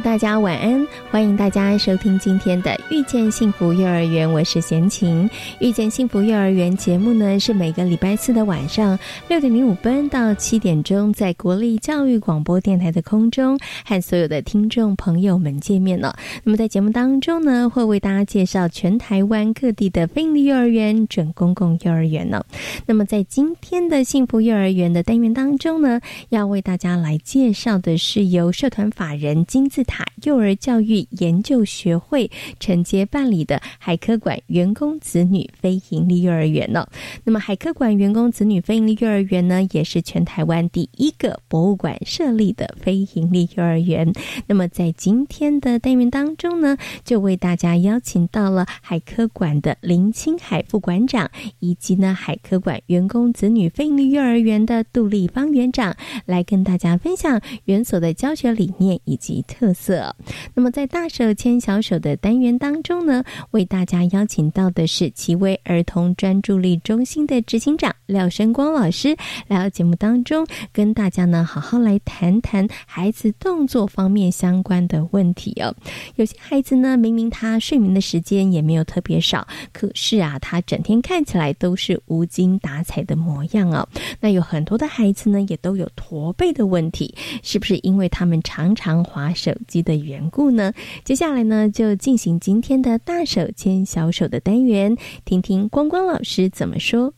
大家晚安，欢迎大家收听今天的《遇见幸福幼儿园》，我是贤琴。《遇见幸福幼儿园》节目呢，是每个礼拜四的晚上六点零五分到七点钟，在国立教育广播电台的空中和所有的听众朋友们见面了。那么在节目当中呢，会为大家介绍全台湾各地的非营利幼儿园、准公共幼儿园呢。那么在今天的幸福幼儿园的单元当中呢，要为大家来介绍的是由社团法人金。金字塔幼儿教育研究学会承接办理的海科馆员工子女非营利幼儿园呢。那么，海科馆员工子女非营利幼儿园呢，也是全台湾第一个博物馆设立的非营利幼儿园。那么，在今天的单元当中呢，就为大家邀请到了海科馆的林清海副馆长，以及呢海科馆员工子女非营利幼儿园的杜丽芳园长，来跟大家分享园所的教学理念以及。特色。那么，在大手牵小手的单元当中呢，为大家邀请到的是奇威儿童专注力中心的执行长廖生光老师，来到节目当中，跟大家呢好好来谈谈孩子动作方面相关的问题哦。有些孩子呢，明明他睡眠的时间也没有特别少，可是啊，他整天看起来都是无精打采的模样哦。那有很多的孩子呢，也都有驼背的问题，是不是因为他们常常滑？手机的缘故呢？接下来呢，就进行今天的大手牵小手的单元，听听光光老师怎么说。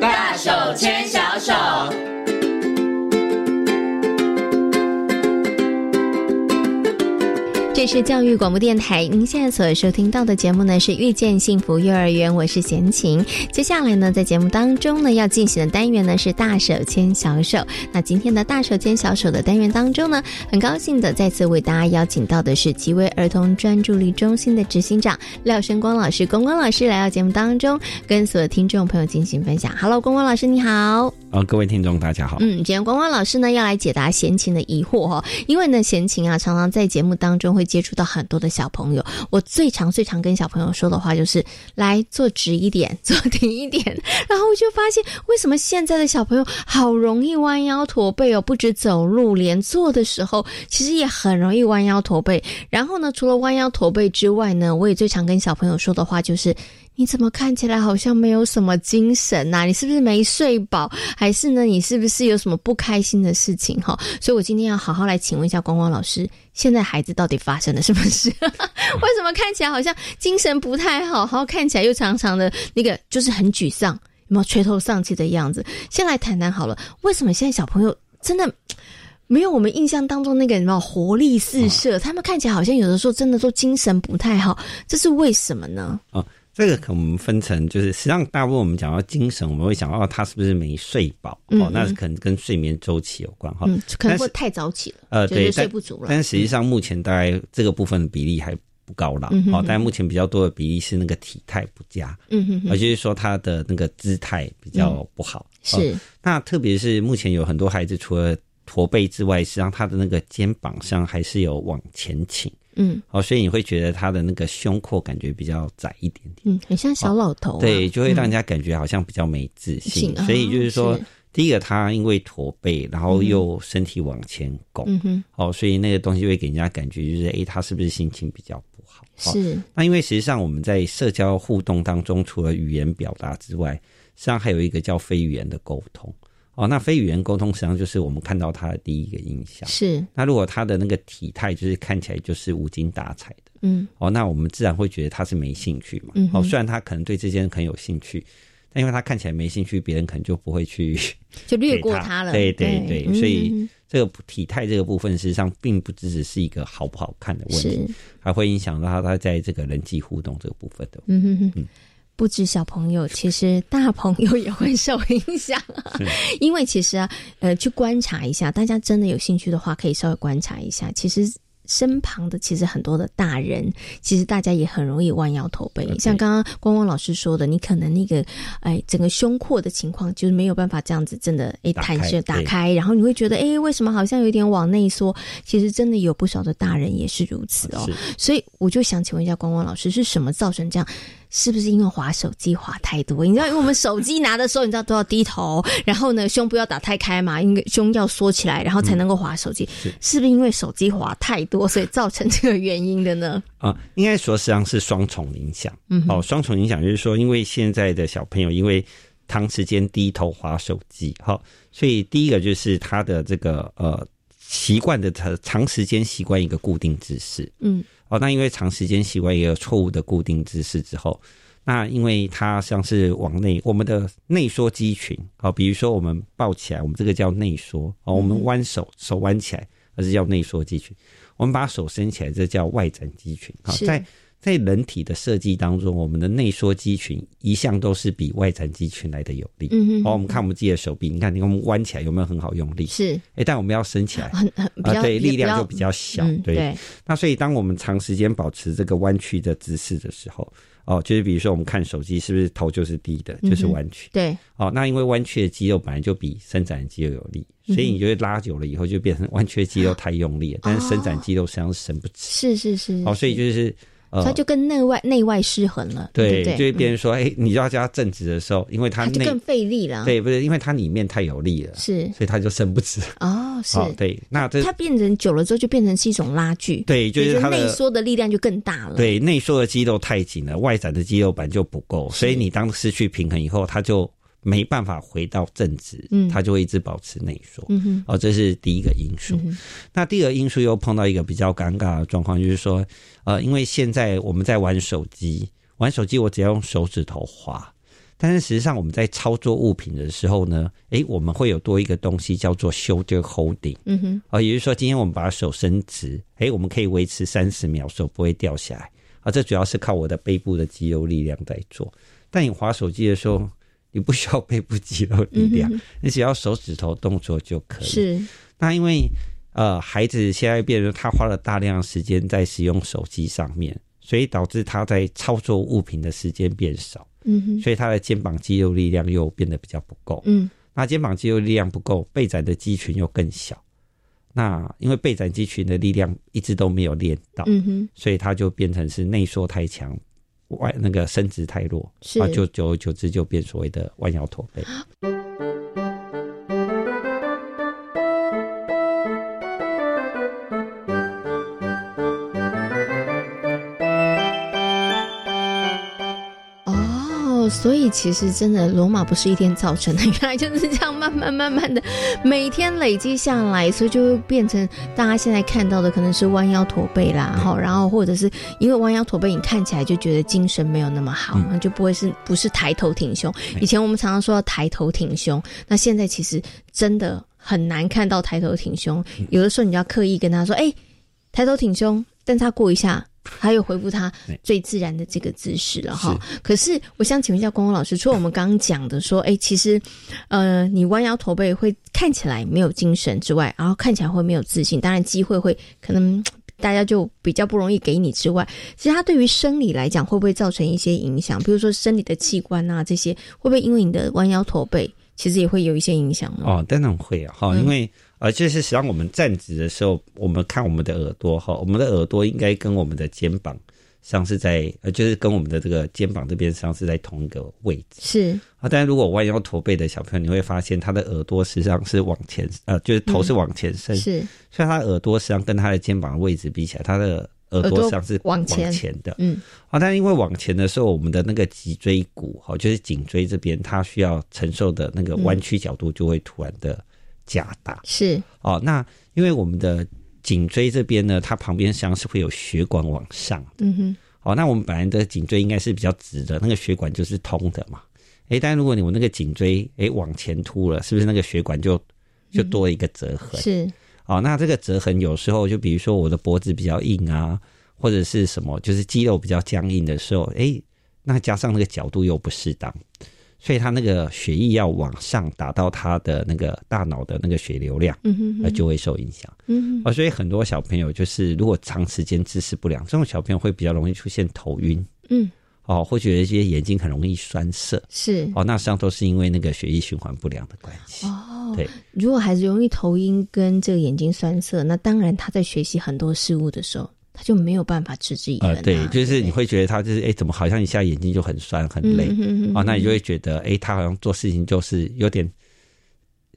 大手牵这是教育广播电台，您现在所收听到的节目呢是遇见幸福幼儿园，我是贤琴。接下来呢，在节目当中呢要进行的单元呢是大手牵小手。那今天的大手牵小手的单元当中呢，很高兴的再次为大家邀请到的是极威儿童专注力中心的执行长廖生光老师，光光老师来到节目当中，跟所有听众朋友进行分享。Hello，光光老师你好。啊，各位听众大家好。嗯，今天光光老师呢要来解答贤琴的疑惑哈，因为呢贤琴啊常常在节目当中会。接触到很多的小朋友，我最常最常跟小朋友说的话就是来坐直一点，坐挺一点。然后我就发现，为什么现在的小朋友好容易弯腰驼背哦？不止走路，连坐的时候其实也很容易弯腰驼背。然后呢，除了弯腰驼背之外呢，我也最常跟小朋友说的话就是。你怎么看起来好像没有什么精神呐？你是不是没睡饱？还是呢？你是不是有什么不开心的事情？哈，所以我今天要好好来请问一下光光老师，现在孩子到底发生了什么事？为什么看起来好像精神不太好？然后看起来又常常的那个就是很沮丧，有没有垂头丧气的样子？先来谈谈好了，为什么现在小朋友真的没有我们印象当中那个什么活力四射？他们看起来好像有的时候真的都精神不太好，这是为什么呢？啊。这个可我们分成，就是实际上大部分我们讲到精神，我们会想到他是不是没睡饱哦，那是可能跟睡眠周期有关哈，可能会太早起了，呃，对，睡不足了。但实际上目前大概这个部分的比例还不高了，哦，但目前比较多的比例是那个体态不佳，嗯嗯，也就是说他的那个姿态比较不好。是，那特别是目前有很多孩子除了驼背之外，实际上他的那个肩膀上还是有往前倾。嗯，哦，所以你会觉得他的那个胸廓感觉比较窄一点点，嗯，很像小老头，对，就会让人家感觉好像比较没自信。所以就是说，第一个他因为驼背，然后又身体往前拱，嗯哼，哦，所以那个东西会给人家感觉就是，哎，他是不是心情比较不好？是。那因为实际上我们在社交互动当中，除了语言表达之外，实际上还有一个叫非语言的沟通。哦，那非语言沟通实际上就是我们看到他的第一个印象。是。那如果他的那个体态就是看起来就是无精打采的，嗯，哦，那我们自然会觉得他是没兴趣嘛。嗯。哦，虽然他可能对这件很有兴趣，但因为他看起来没兴趣，别人可能就不会去 就略过他了。对对对，所以嗯这个体态这个部分，实际上并不只只是一个好不好看的问题，还会影响到他他在这个人际互动这个部分的。嗯哼哼。不止小朋友，其实大朋友也会受影响啊。因为其实啊，呃，去观察一下，大家真的有兴趣的话，可以稍微观察一下。其实身旁的其实很多的大人，其实大家也很容易弯腰驼背。像刚刚光光老师说的，你可能那个哎整个胸廓的情况就是没有办法这样子真的哎弹射打开，然后你会觉得哎为什么好像有点往内缩？其实真的有不少的大人也是如此哦。所以我就想请问一下光光老师，是什么造成这样？是不是因为滑手机滑太多？你知道，因为我们手机拿的时候，你知道都要低头，然后呢，胸部要打太开嘛，因为胸要缩起来，然后才能够滑手机。是是不是因为手机滑太多，所以造成这个原因的呢？啊、应该说实际上是双重影响。嗯哦，双重影响就是说，因为现在的小朋友因为长时间低头滑手机，好、所以第一个就是他的这个呃习惯的长长时间习惯一个固定姿势。嗯哦，那因为长时间习惯一个错误的固定姿势之后，那因为它像是往内，我们的内缩肌群，好、比如说我们抱起来，我们这个叫内缩，哦，我们弯手，手弯起来，那是叫内缩肌群。我们把手伸起来，这叫外展肌群。好、是在在人体的设计当中，我们的内缩肌群一向都是比外展肌群来的有力。嗯哼好、我们看我们自己的手臂，你看，你看我们弯起来有没有很好用力？是哎，但我们要伸起来，很很对，力量就比较小。嗯对，对那所以，当我们长时间保持这个弯曲的姿势的时候，哦，就是比如说我们看手机，是不是头就是低的，就是弯曲？对哦，那因为弯曲的肌肉本来就比伸展的肌肉有力，嗯所以你就会拉久了以后就变成弯曲的肌肉太用力了，但是伸展肌肉实际上是伸不直。是是是，哦，所以就是呃它，就跟内外内外失衡了，对，对对？就会变嗯成说，哎、你就要叫它正直的时候，因为它就更费力了。，对不是，因为它里面太有力了，是所以它就伸不直。哦，是。哦，对，那这它变成久了之后，就变成是一种拉锯，对，就是内缩的力量就更大了。，对，内缩的肌肉太紧了，外展的肌肉板就不够，所以你当失去平衡以后，它就没办法回到正直，嗯它就会一直保持内缩。嗯哼，哦，这是第一个因素。嗯那第二个因素又碰到一个比较尴尬的状况，就是说，呃，因为现在我们在玩手机，玩手机我只要用手指头滑，但是实际上我们在操作物品的时候呢，诶，我们会有多一个东西叫做 shoulder holding。嗯哼，啊，也就是说，今天我们把手伸直，诶，我们可以维持三十秒，手不会掉下来。啊，这主要是靠我的背部的肌肉力量在做。但你滑手机的时候，你不需要背部肌肉力量，嗯你只要手指头动作就可以。是那因为呃，孩子现在变成他花了大量时间在使用手机上面，所以导致他在操作物品的时间变少，嗯哼，所以他的肩膀肌肉力量又变得比较不够。嗯那肩膀肌肉力量不够，背展的肌群又更小。那因为背展肌群的力量一直都没有练到，嗯哼，所以它就变成是内缩太强，外那个伸直太弱，啊，就久而久之就变所谓的弯腰驼背。哦，所以其实真的罗马不是一天造成的，原来就是这样慢慢慢慢的每天累积下来，所以就会变成大家现在看到的可能是弯腰驼背啦，哈，然后或者是因为弯腰驼背，你看起来就觉得精神没有那么好，那、就不会是不是抬头挺胸。以前我们常常说要抬头挺胸，那现在其实真的很难看到抬头挺胸，有的时候你就要刻意跟他说，哎、抬头挺胸，但他过一下。他又恢复他最自然的这个姿势了哈。可是我想请问一下光光老师，除了我们刚刚讲的说，哎、其实，呃，你弯腰驼背会看起来没有精神之外，然后看起来会没有自信，当然机会会可能大家就比较不容易给你之外，其实它对于生理来讲会不会造成一些影响？比如说生理的器官啊这些，会不会因为你的弯腰驼背，其实也会有一些影响呢？哦，当然会啊，哈、嗯因为呃，就是实际上我们站直的时候，我们看我们的耳朵哈，我们的耳朵应该跟我们的肩膀实际上是在呃，就是跟我们的这个肩膀这边实际上是在同一个位置是啊。但是如果弯腰驼背的小朋友，你会发现他的耳朵实际上是往前，呃，就是头是往前伸，是，所以他耳朵实际上跟他的肩膀的位置比起来，他的耳朵实际上是往前的。嗯，啊，但因为往前的时候，我们的那个脊椎骨，哈，就是颈椎这边，它需要承受的那个弯曲角度就会突然的加大。是哦，那因为我们的颈椎这边呢，它旁边实际上是会有血管往上的。嗯哼，哦，那我们本来的颈椎应该是比较直的，那个血管就是通的嘛。哎，但如果你我那个颈椎哎往前凸了，是不是那个血管就就多了一个折痕？是哦，那这个折痕有时候就比如说我的脖子比较硬啊，或者是什么，就是肌肉比较僵硬的时候，哎，那加上那个角度又不适当，所以他那个血液要往上打到他的那个大脑的那个血流量，嗯哼呃，就会受影响。嗯哦，所以很多小朋友就是如果长时间姿势不良，这种小朋友会比较容易出现头晕，嗯。哦，会觉得一些眼睛很容易酸涩，是。哦，那实际上都是因为那个血液循环不良的关系。哦，对，如果孩子容易头晕跟这个眼睛酸涩，那当然他在学习很多事物的时候，他就没有办法持之以恒、啊呃，对，就是你不会觉得他就是哎，怎么好像一下眼睛就很酸很累，嗯哼哼哦，那你就会觉得哎，他好像做事情就是有点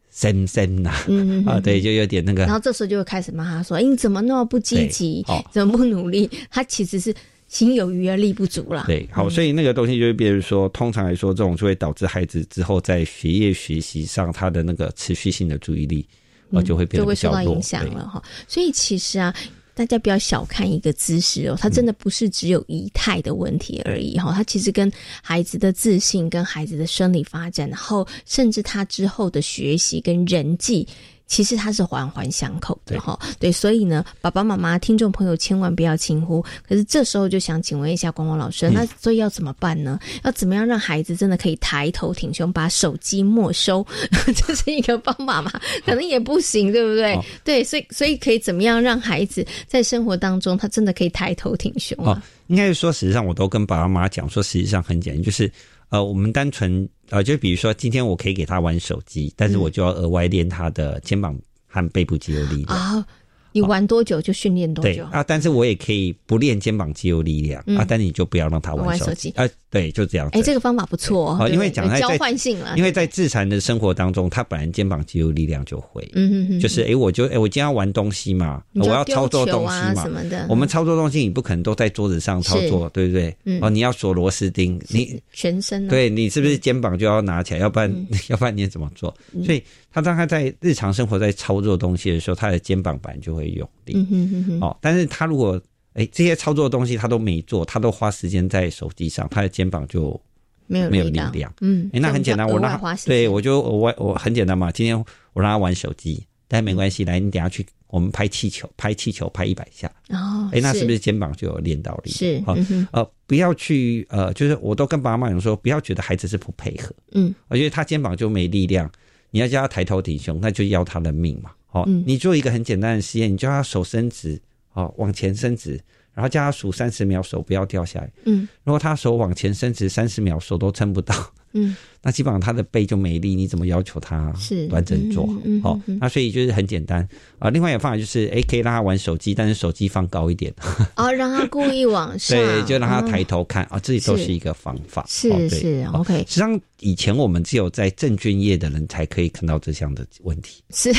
森森呐，嗯哼哼啊，对，就有点那个然后这时候就会开始骂他说：“哎，你怎么那么不积极哦？怎么不努力？”他其实是心有余而力不足啦。对，好，所以那个东西就会变成说，通常来说，这种就会导致孩子之后在学业学习上，他的那个持续性的注意力，啊，就会变嗯就会得受到影响了哈。所以其实啊，大家不要小看一个姿势哦，它真的不是只有仪态的问题而已哈，它其实跟孩子的自信、跟孩子的生理发展，然后甚至他之后的学习跟人际。其实它是环环相扣的哈，对，所以呢，爸爸妈妈、听众朋友千万不要轻忽。可是这时候就想请问一下光光老师，嗯那所以要怎么办呢？要怎么样让孩子真的可以抬头挺胸，把手机没收？这是一个方法嘛？可能也不行，对不对？哦对，所以所以可以怎么样让孩子在生活当中，他真的可以抬头挺胸哦啊？，应该是说，实际上我都跟爸爸妈妈讲说，实际上很简单，就是呃，我们单纯呃，就比如说今天我可以给他玩手机，但是我就要额外练他的肩膀和背部肌肉力量。啊，你玩多久就训练多久。对啊，但是我也可以不练肩膀肌肉力量、嗯啊，但你就不要让他玩手机啊。对，就这样子。哎，这个方法不错哦因为讲在在换性了，因为在自残的生活当中，他本来肩膀肌肉力量就会，嗯哼哼，就是哎、诶我就哎、诶我今天要玩东西嘛，我要操作东西嘛啊什。么的，我们操作东西，你不可能都在桌子上操作，对不对？嗯哦，你要锁螺丝钉，你全身啊对你是不是肩膀就要拿起来？要不然，要不然你怎么做？所以他当他在日常生活在操作东西的时候，他的肩膀板就会用力。嗯哼哼哼，哦，但是他如果哎这些操作的东西他都没做，他都花时间在手机上，他的肩膀就没有没有力量嗯，哎、那很简单，我让样就额外花时间对我就我我很简单嘛。今天我让他玩手机，但没关系，来你等下去我们拍气球，拍气球拍一百下，哦，哎、那是不是肩膀就有练到力？是？好、嗯呃，不要去呃，就是我都跟爸爸妈讲说，不要觉得孩子是不配合，嗯我觉得他肩膀就没力量，你要叫他抬头挺胸，那就要他的命嘛。好、嗯你做一个很简单的实验，你叫他手伸直，哦，往前伸直，然后叫他数三十秒，手不要掉下来。嗯如果他手往前伸直三十秒，手都撑不到，嗯，那基本上他的背就没力，你怎么要求他是。端正坐？好嗯嗯哦嗯，那所以就是很简单。啊、另外一个方法就是，哎，可以让他玩手机，但是手机放高一点，哦，让他故意往上，对，就让他抬哦头看啊，这里都是是一个方法。是是哦。OK 实际上，以前我们只有在证券业的人才可以看到这项的问题，是。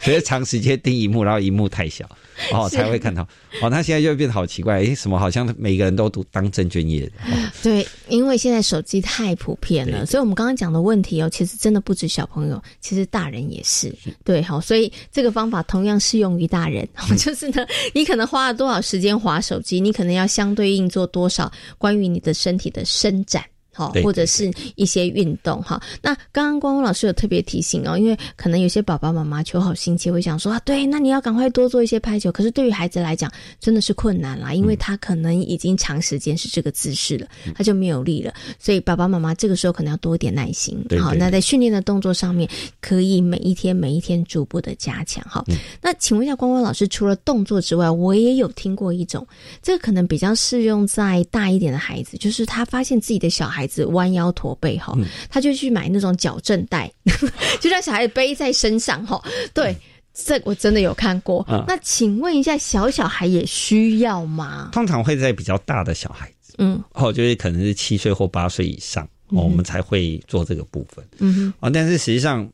所以长时间盯荧幕，然后荧幕太小，哦，才会看到。哦，那现在就变得好奇怪，哎，什么好像每个人都读当证券业的，哦。对，因为现在手机太普遍了，所以我们刚刚讲的问题哦，其实真的不止小朋友，其实大人也是。对，好，所以这个方法同样适用于大人，嗯就是呢，你可能花了多少时间划手机，你可能要相对应做多少关于你的身体的伸展。好，或者是一些运动哈。那刚刚光光老师有特别提醒哦，因为可能有些爸爸妈妈求好心切，会想说啊，对，那你要赶快多做一些拍球。可是对于孩子来讲，真的是困难啦，因为他可能已经长时间是这个姿势了，他就没有力了。所以爸爸妈妈这个时候可能要多一点耐心。好，对对那在训练的动作上面，可以每一天每一天逐步的加强哈。那请问一下，光光老师，除了动作之外，我也有听过一种，这个可能比较适用在大一点的孩子，就是他发现自己的小孩子弯腰驼背哈，他就去买那种矫正带，就让小孩子背在身上哈。对，这我真的有看过。嗯那请问一下，小小孩也需要吗？通常会在比较大的小孩子，嗯哦，就是可能是七岁或八岁以上，哦，我们才会做这个部分。嗯哼啊、但是实际上，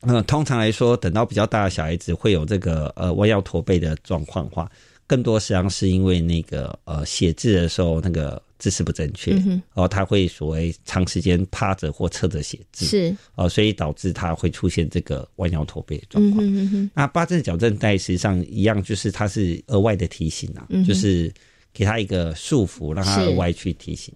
呃，通常来说，等到比较大的小孩子会有这个呃弯腰驼背的状况的话，更多实际上是因为那个呃写字的时候那个姿势不正确，嗯哼。哦，他会所谓长时间趴着或侧着写字，是。哦，所以导致他会出现这个弯腰驼背的状嗯况。嗯哼。那八字矫正带实际上一样，就是它是额外的提醒啊，嗯就是给他一个束缚，让他是。额外去提醒。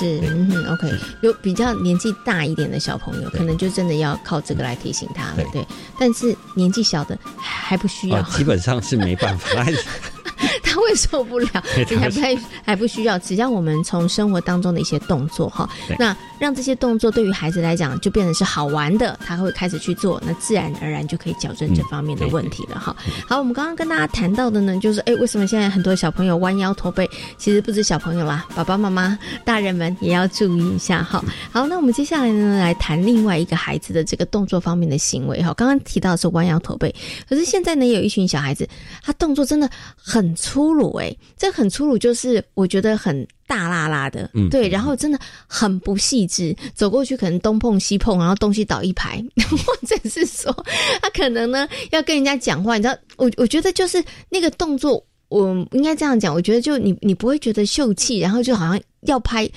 是，嗯哼，OK，有比较年纪大一点的小朋友，可能就真的要靠这个来提醒他了，对。但是年纪小的还不需要，基本上是没办法。他会受不了，你还不太还不需要，只要我们从生活当中的一些动作哈，那让这些动作对于孩子来讲就变成是好玩的，他会开始去做，那自然而然就可以矫正这方面的问题了哈。好，我们刚刚跟大家谈到的呢，就是哎，为什么现在很多小朋友弯腰驼背？其实不止小朋友啦，爸爸妈妈、大人们也要注意一下哈。好，那我们接下来呢，来谈另外一个孩子的这个动作方面的行为哈。刚刚提到是弯腰驼背，可是现在呢，有一群小孩子，他动作真的很粗。粗鲁哎，这很粗鲁，就是我觉得很大拉拉的，嗯，对，然后真的很不细致，走过去可能东碰西碰，然后东西倒一排，或者是说他可能呢要跟人家讲话，你知道，我我觉得就是那个动作，我应该这样讲，我觉得就你你不会觉得秀气，然后就好像要拍，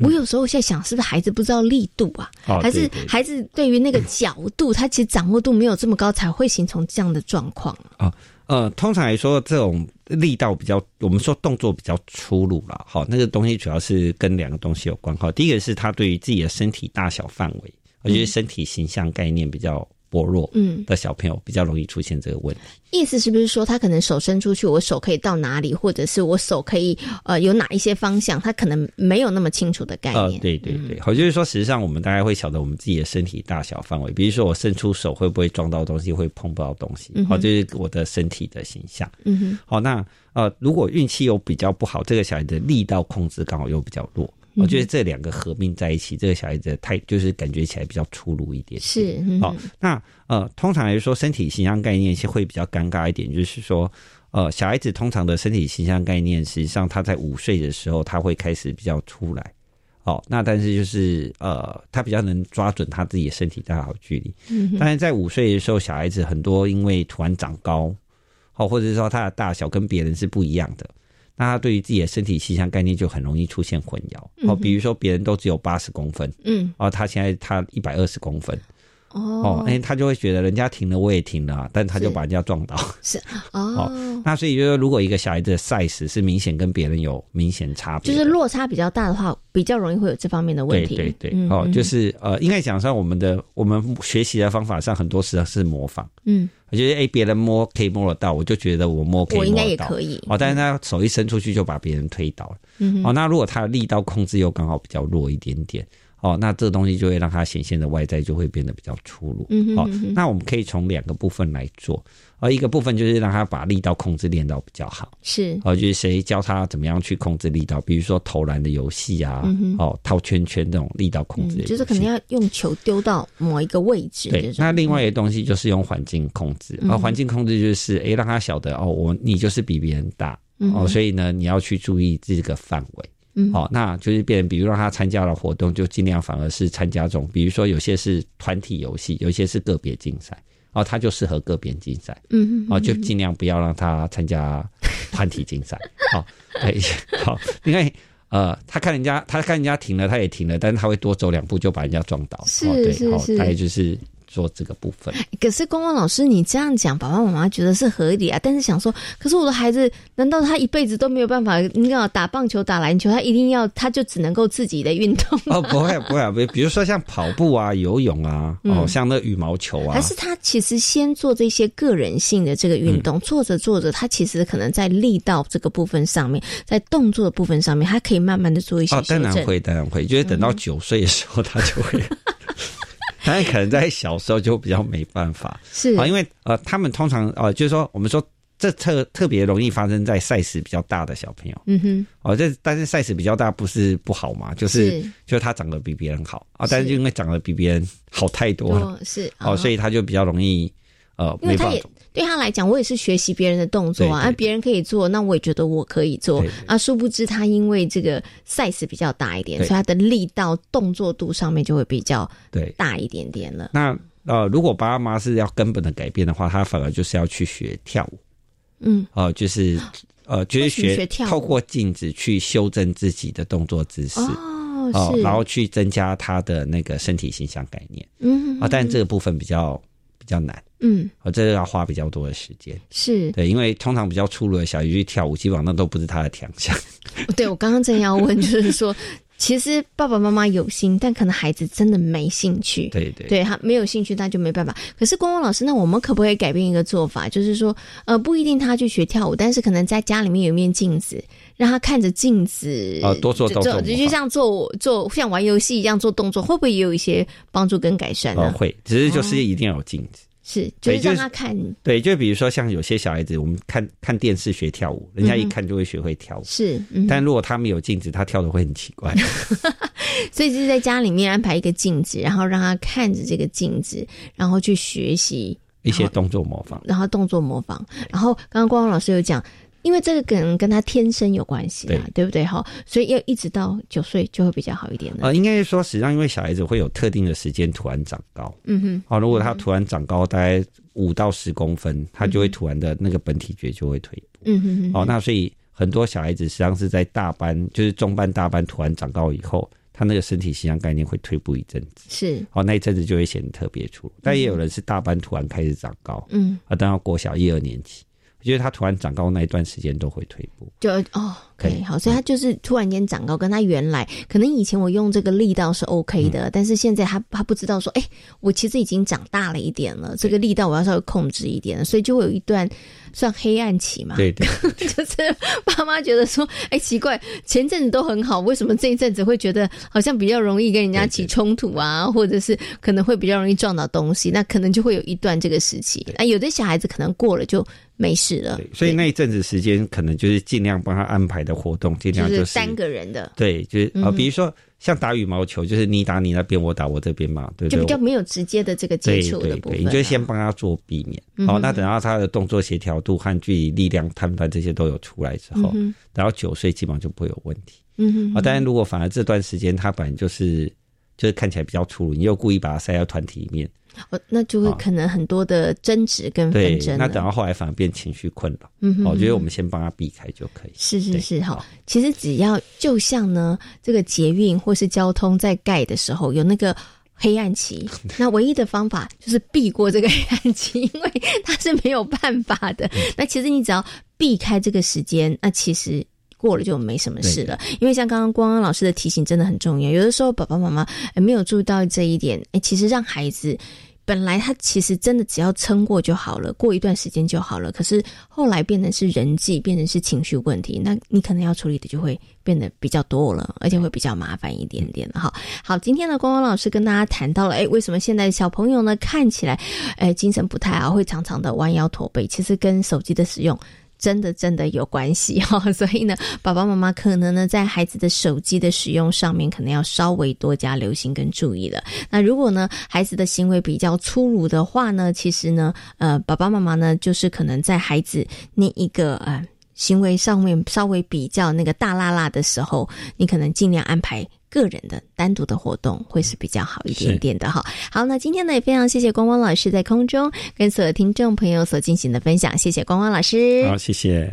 我有时候在想，是不是孩子不知道力度啊，还是孩子对于那个角度，他其实掌握度没有这么高，才会形成这样的状况啊。呃，通常来说，这种力道比较，我们说动作比较粗鲁了，好，那个东西主要是跟两个东西有关，哈，第一个是他对于自己的身体大小范围，我觉得身体形象概念比较。薄弱嗯的小朋友比较容易出现这个问题。意思是不是说他可能手伸出去，我手可以到哪里，或者是我手可以呃有哪一些方向，他可能没有那么清楚的概念。呃，对对对，好，就是说，实际上我们大概会晓得我们自己的身体大小范围，比如说我伸出手会不会撞到东西，会碰不到东西，好，这是我的身体的形象。嗯哼，好，那呃，如果运气又比较不好，这个小孩的力道控制刚好又比较弱。我觉得这两个合并在一起，这个小孩子太就是感觉起来比较粗鲁一点。是，好，那呃，通常来说，身体形象概念是会比较尴尬一点，就是说，呃，小孩子通常的身体形象概念，实际上他在五岁的时候，他会开始比较出来。哦，那但是就是呃，他比较能抓准他自己的身体大小距离。嗯，但是在五岁的时候，小孩子很多因为突然长高，哦，或者是说他的大小跟别人是不一样的。那他对于自己的身体形象概念就很容易出现混淆哦，比如说别人都只有八十公分，嗯，哦，他现在他一百二十公分。哦，哎，他就会觉得人家停了，我也停了，但他就把人家撞倒。是 哦，那所以就是如果一个小孩子的 size 是明显跟别人有明显差别，就是落差比较大的话，比较容易会有这方面的问题。对对对，哦，就是呃，应该讲上我们的我们学习的方法上很多时候是模仿。嗯，我觉得哎，别人摸可以摸得到，我就觉得我摸可以，我应该也可以。哦，但是他手一伸出去就把别人推倒了。嗯，哦，那如果他的力道控制又刚好比较弱一点点。哦，那这个东西就会让它显现的外在就会变得比较粗鲁。嗯好，那我们可以从两个部分来做，而一个部分就是让他把力道控制练到比较好。是，哦，就是谁教他怎么样去控制力道，比如说投篮的游戏啊，哦，套圈圈这种力道控制，就是可能要用球丢到某一个位置。对，那另外一个东西就是用环境控制，啊，环境控制就是哎让他晓得哦，我你就是比别人大，哦，所以呢你要去注意这个范围。嗯，好，那就是变，比如让他参加了活动，就尽量反而是参加这种，比如说有些是团体游戏，有一些是个别竞赛，哦，他就适合个别竞赛，嗯，哦，就尽量不要让他参加团体竞赛，好，哎，好，因为呃，他看人家，他看人家停了，他也停了，但是他会多走两步就把人家撞倒，是是是，大概就是。做这个部分，可是公公老师，你这样讲，爸爸妈妈觉得是合理啊。但是想说，可是我的孩子，难道他一辈子都没有办法？你要打棒球、打篮球，他一定要，他就只能够自己的运动？哦，不会，不会，比比如说像跑步啊、游泳啊，哦，像那羽毛球啊，还是他其实先做这些个人性的这个运动，做着做着，他其实可能在力道这个部分上面，在动作的部分上面，他可以慢慢的做一些哦，当然会，当然会，就是等到九岁的时候，他就会。但是可能在小时候就比较没办法，是。啊，因为呃，他们通常呃，就是说，我们说这特特别容易发生在 size 比较大的小朋友，嗯哼，哦，这但是 size 比较大不是不好嘛，就是就是他长得比别人好啊，但是因为长得比别人好太多了，是哦，所以他就比较容易呃，因为他也。对他来讲，我也是学习别人的动作啊，别人可以做，那我也觉得我可以做啊。殊不知他因为这个 size 比较大一点，所以他的力道、动作度上面就会比较对大一点点了。那呃，如果爸妈是要根本的改变的话，他反而就是要去学跳舞，嗯，哦，就是呃，就是学透过镜子去修正自己的动作姿势哦，然后去增加他的那个身体形象概念，嗯啊，但这个部分比较比较难。嗯，哦，这个要花比较多的时间，是对，因为通常比较粗鲁的小鱼去跳舞，基本上那都不是他的强项。对，我刚刚正要问，就是说，其实爸爸妈妈有心，但可能孩子真的没兴趣。对对对，他没有兴趣，那就没办法。可是光光老师，那我们可不可以改变一个做法？就是说，呃，不一定他去学跳舞，但是可能在家里面有一面镜子，让他看着镜子，啊，多做动作，就像做做像玩游戏一样做动作，会不会也有一些帮助跟改善呢？会，只是就是一定要有镜子。是，就是让他看。对，就比如说像有些小孩子，我们看看电视学跳舞，人家一看就会学会跳舞。是，但如果他没有镜子，他跳的会很奇怪。所以就是在家里面安排一个镜子，然后让他看着这个镜子，然后去学习一些动作模仿，然后动作模仿。然后刚刚光光老师有讲。因为这个可能跟他天生有关系嘛，对不对？哈，所以要一直到九岁就会比较好一点的。呃，应该是说，实际上因为小孩子会有特定的时间突然长高，嗯哼。好，如果他突然长高大概五到十公分，他就会突然的那个本体觉就会退步，嗯哼。哼哦，那所以很多小孩子实际上是在大班，就是中班、大班突然长高以后，他那个身体形象概念会退步一阵子，是。哦，那一阵子就会显得特别粗。但也有人是大班突然开始长高，嗯，啊，等到国小一二年级。我觉得他突然长高那一段时间都会退步，就哦，可以好，所以他就是突然间长高，跟他原来可能以前我用这个力道是 OK 的，但是现在他他不知道说，哎，我其实已经长大了一点了，这个力道我要稍微控制一点，所以就会有一段。算黑暗期嘛？对对，就是爸妈觉得说，哎，奇怪，前阵子都很好，为什么这一阵子会觉得好像比较容易跟人家起冲突啊，或者是可能会比较容易撞到东西？那可能就会有一段这个时期。那有的小孩子可能过了就没事了。所以那一阵子时间，可能就是尽量帮他安排的活动，尽量就是三个人的。对，就是啊，比如说。像打羽毛球，就是你打你那边，我打我这边嘛，对不对？就比较没有直接的这个接触的部分。你就先帮他做避免，好，那等到他的动作协调度和距离、力量判断这些都有出来之后，然后九岁基本上就不会有问题。嗯哼。啊，当然，如果反而这段时间他本来就是就是看起来比较粗鲁，你又故意把他塞到团体里面。哦，那就会可能很多的争执跟纷争。那等到后来反而变情绪困扰。嗯哼，我觉得我们先帮他避开就可以。是是是，哈。其实只要就像呢，这个捷运或是交通在盖的时候有那个黑暗期，那唯一的方法就是避过这个黑暗期，因为它是没有办法的。那其实你只要避开这个时间，那其实。过了就没什么事了，因为像刚刚光光老师的提醒真的很重要。有的时候爸爸妈妈没有注意到这一点，哎，其实让孩子本来他其实真的只要撑过就好了，过一段时间就好了。可是后来变成是人际，变成是情绪问题，那你可能要处理的就会变得比较多了，而且会比较麻烦一点点哈。好，今天呢，光光老师跟大家谈到了，哎，为什么现在小朋友呢看起来，哎，精神不太好，会常常的弯腰驼背，其实跟手机的使用。真的真的有关系 哈，所以呢，爸爸妈妈可能呢在孩子的手机的使用上面，可能要稍微多加留心跟注意了。那如果呢孩子的行为比较粗鲁的话呢，其实呢，呃，爸爸妈妈呢就是可能在孩子那一个呃行为上面稍微比较那个大辣辣的时候，你可能尽量安排。个人的单独的活动会是比较好一点点的哈。好，那今天呢也非常谢谢光光老师在空中跟所有听众朋友所进行的分享，谢谢光光老师。好，谢谢。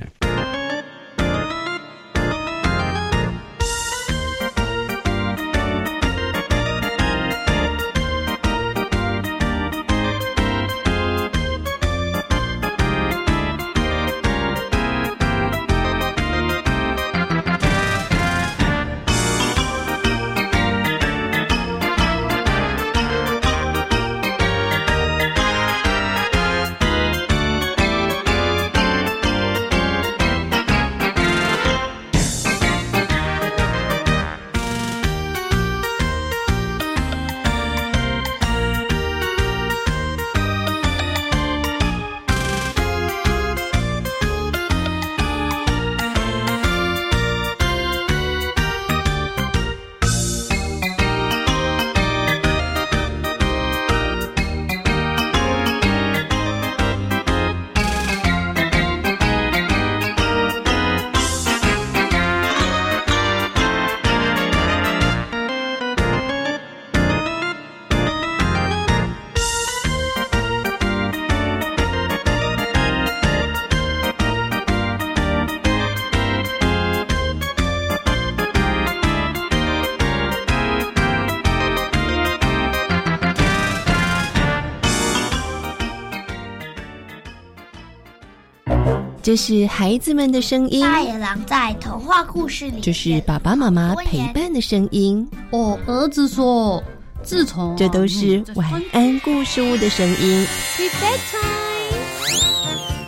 这是孩子们的声音。大野狼在童话故事里，这是爸爸妈妈陪伴的声音。我儿子说，自从这都是晚安故事屋的声音。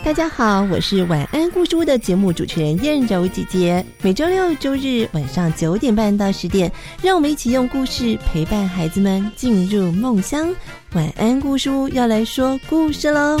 大家好，我是晚安故事屋的节目主持人燕柔姐姐。每周六、周日晚上九点半到十点，让我们一起用故事陪伴孩子们进入梦乡。晚安故事屋要来说故事喽。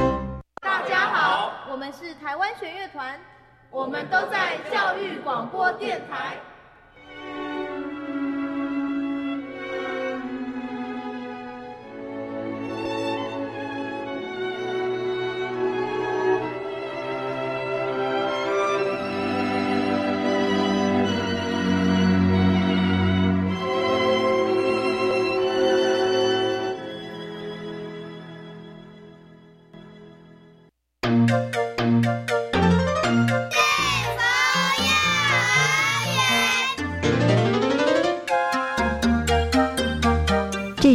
台湾弦乐团，我们都在教育广播电台。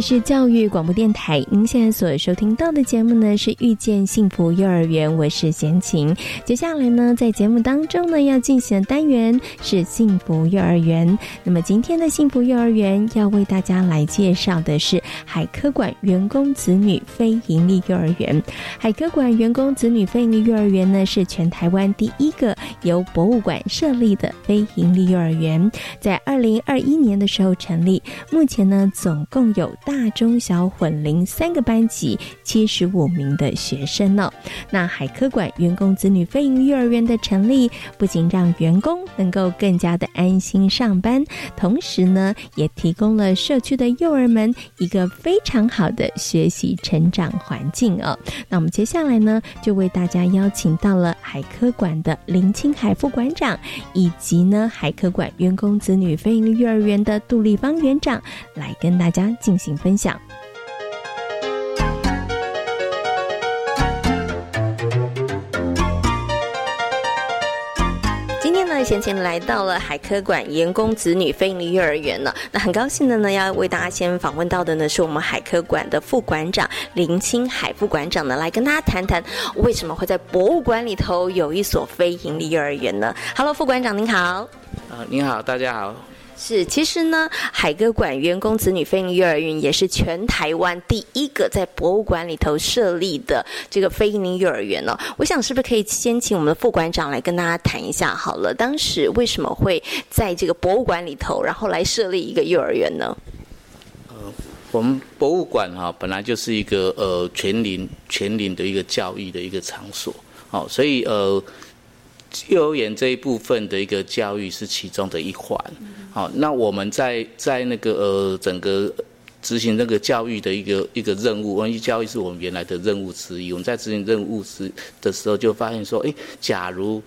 是教育广播电台，您现在所收听到的节目呢是遇见幸福幼儿园，我是贤琴。接下来呢，在节目当中呢要进行的单元是幸福幼儿园。那么今天的幸福幼儿园要为大家来介绍的是海科馆员工子女非营利幼儿园。海科馆员工子女非营利幼儿园呢是全台湾第一个由博物馆设立的非营利幼儿园，在二零二一年的时候成立，目前呢总共有。大大中小混龄三个班级，七十五名的学生呢。那海科馆员工子女飞营幼儿园的成立，不仅让员工能够更加的安心上班，同时呢，也提供了社区的幼儿们一个非常好的学习成长环境哦。那我们接下来呢，就为大家邀请到了海科馆的林清海副馆长，以及呢海科馆员工子女飞营幼儿园的杜丽芳园长，来跟大家进行。分享。今天呢，贤贤来到了海科馆员工子女非营利幼儿园呢。那很高兴的呢，要为大家先访问到的呢，是我们海科馆的副馆长林清海副馆长呢，来跟大家谈谈为什么会在博物馆里头有一所非营利幼儿园呢？Hello，副馆长您好。啊，您好，大家好。是，其实呢，海歌馆员工子女飞行幼儿园也是全台湾第一个在博物馆里头设立的这个飞行幼儿园呢。我想，是不是可以先请我们的副馆长来跟大家谈一下好了？当时为什么会在这个博物馆里头，然后来设立一个幼儿园呢？呃，我们博物馆哈，本来就是一个呃全龄全龄的一个教育的一个场所，好，所以呃。幼儿园这一部分的一个教育是其中的一环，好，那我们在在那个呃整个执行那个教育的一个一个任务，文艺教育是我们原来的任务之一。我们在执行任务时的时候，就发现说，哎，假如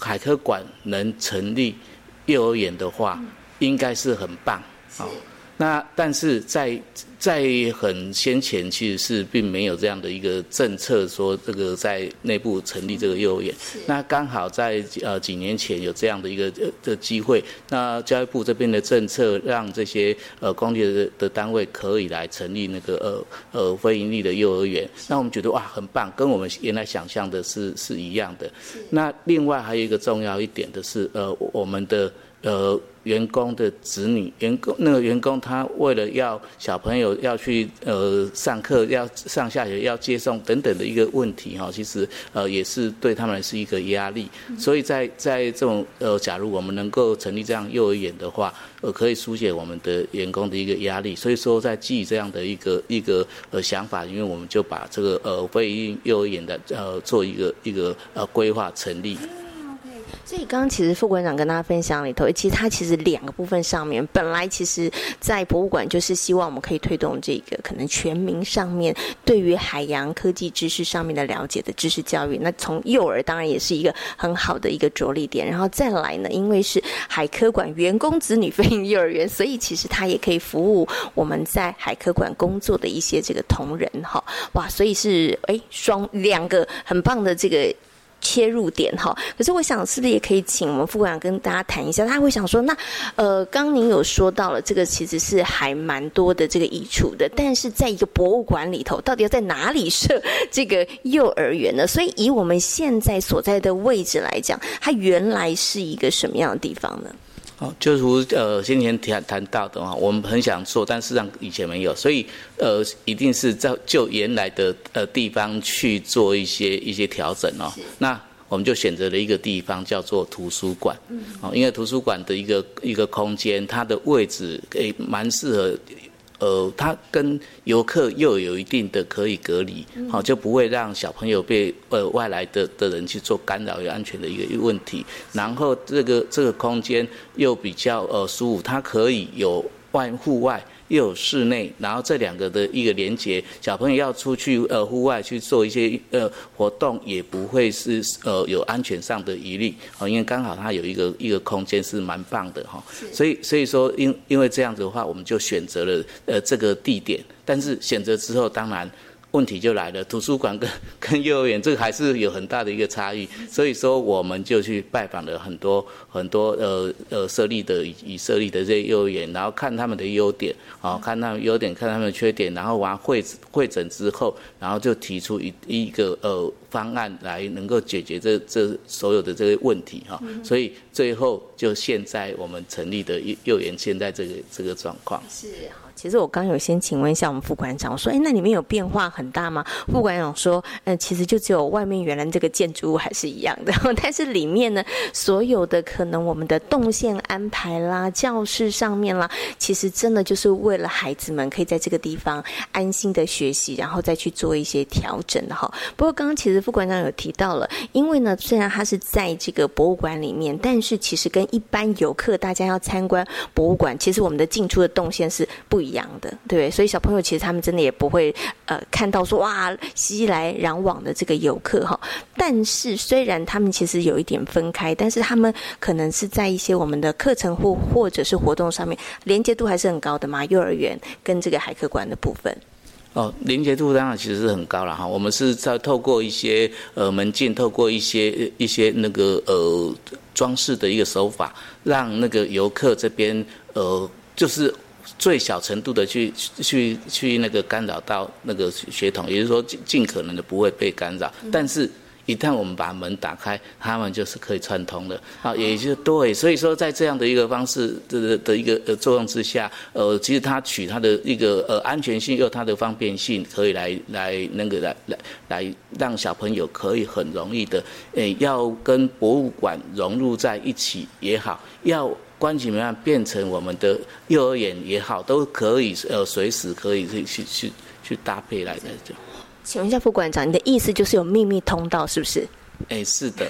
海科馆能成立幼儿园的话，应该是很棒，好。那但是在在很先前，其实是并没有这样的一个政策，说这个在内部成立这个幼儿园。那刚好在呃几年前有这样的一个的机会，那教育部这边的政策让这些呃公立的的单位可以来成立那个呃呃非盈利的幼儿园。那我们觉得哇很棒，跟我们原来想象的是是一样的。那另外还有一个重要一点的是呃我们的呃。员工的子女，员工那个员工他为了要小朋友要去呃上课，要上下学，要接送等等的一个问题哈，其实呃也是对他们是一个压力。所以在在这种呃，假如我们能够成立这样幼儿园的话，呃，可以疏解我们的员工的一个压力。所以说，在基于这样的一个一个呃想法，因为我们就把这个呃非营幼儿园的呃做一个一个呃规划成立。所以刚刚其实副馆长跟大家分享里头，其实他其实两个部分上面，本来其实在博物馆就是希望我们可以推动这个可能全民上面对于海洋科技知识上面的了解的知识教育。那从幼儿当然也是一个很好的一个着力点，然后再来呢，因为是海科馆员工子女飞行幼儿园，所以其实它也可以服务我们在海科馆工作的一些这个同仁哈。哇，所以是哎双两个很棒的这个。切入点哈，可是我想是不是也可以请我们副馆长跟大家谈一下？他会想说，那呃，刚您有说到了这个其实是还蛮多的这个益处的，但是在一个博物馆里头，到底要在哪里设这个幼儿园呢？所以以我们现在所在的位置来讲，它原来是一个什么样的地方呢？哦，就如呃先前谈谈到的话，我们很想做，但事实上以前没有，所以呃一定是在就原来的呃地方去做一些一些调整哦。那我们就选择了一个地方叫做图书馆，哦，因为图书馆的一个一个空间，它的位置诶蛮适合。呃，它跟游客又有一定的可以隔离，好就不会让小朋友被呃外来的的人去做干扰，有安全的一个问题。然后这个这个空间又比较呃舒服，它可以有外户外。又有室内，然后这两个的一个连接，小朋友要出去呃户外去做一些呃活动，也不会是呃有安全上的疑虑。哦，因为刚好它有一个一个空间是蛮棒的哈，所以所以说因因为这样子的话，我们就选择了呃这个地点，但是选择之后当然。问题就来了，图书馆跟 跟幼儿园这个还是有很大的一个差异，所以说我们就去拜访了很多很多呃呃设立的已设立的这些幼儿园，然后看他们的优点，啊，看他们优点，看他们的缺点，然后完会会诊之后，然后就提出一一个呃方案来能够解决这这所有的这个问题哈，所以最后就现在我们成立的幼幼儿园现在这个这个状况是。其实我刚有先请问一下我们副馆长，我说，哎，那里面有变化很大吗？副馆长说，嗯，其实就只有外面原来这个建筑物还是一样的，但是里面呢，所有的可能我们的动线安排啦、教室上面啦，其实真的就是为了孩子们可以在这个地方安心的学习，然后再去做一些调整的哈。不过刚刚其实副馆长有提到了，因为呢，虽然它是在这个博物馆里面，但是其实跟一般游客大家要参观博物馆，其实我们的进出的动线是不。一一样的，对，所以小朋友其实他们真的也不会呃看到说哇熙来攘往的这个游客哈，但是虽然他们其实有一点分开，但是他们可能是在一些我们的课程或或者是活动上面连接度还是很高的嘛。幼儿园跟这个海客馆的部分，哦，连接度当然其实是很高了哈。我们是在透过一些呃门禁，透过一些一些那个呃装饰的一个手法，让那个游客这边呃就是。最小程度的去去去那个干扰到那个血统，也就是说尽尽可能的不会被干扰。但是，一旦我们把门打开，他们就是可以串通的。啊，也就对。所以说，在这样的一个方式的的一个呃作用之下，呃，其实它取它的一个呃安全性，又它的方便性，可以来来那个来来来让小朋友可以很容易的，诶，要跟博物馆融入在一起也好，要。关起门来变成我们的幼儿园也好，都可以呃随时可以去去去去搭配来的。请问一下副馆长，你的意思就是有秘密通道是不是？哎，是的，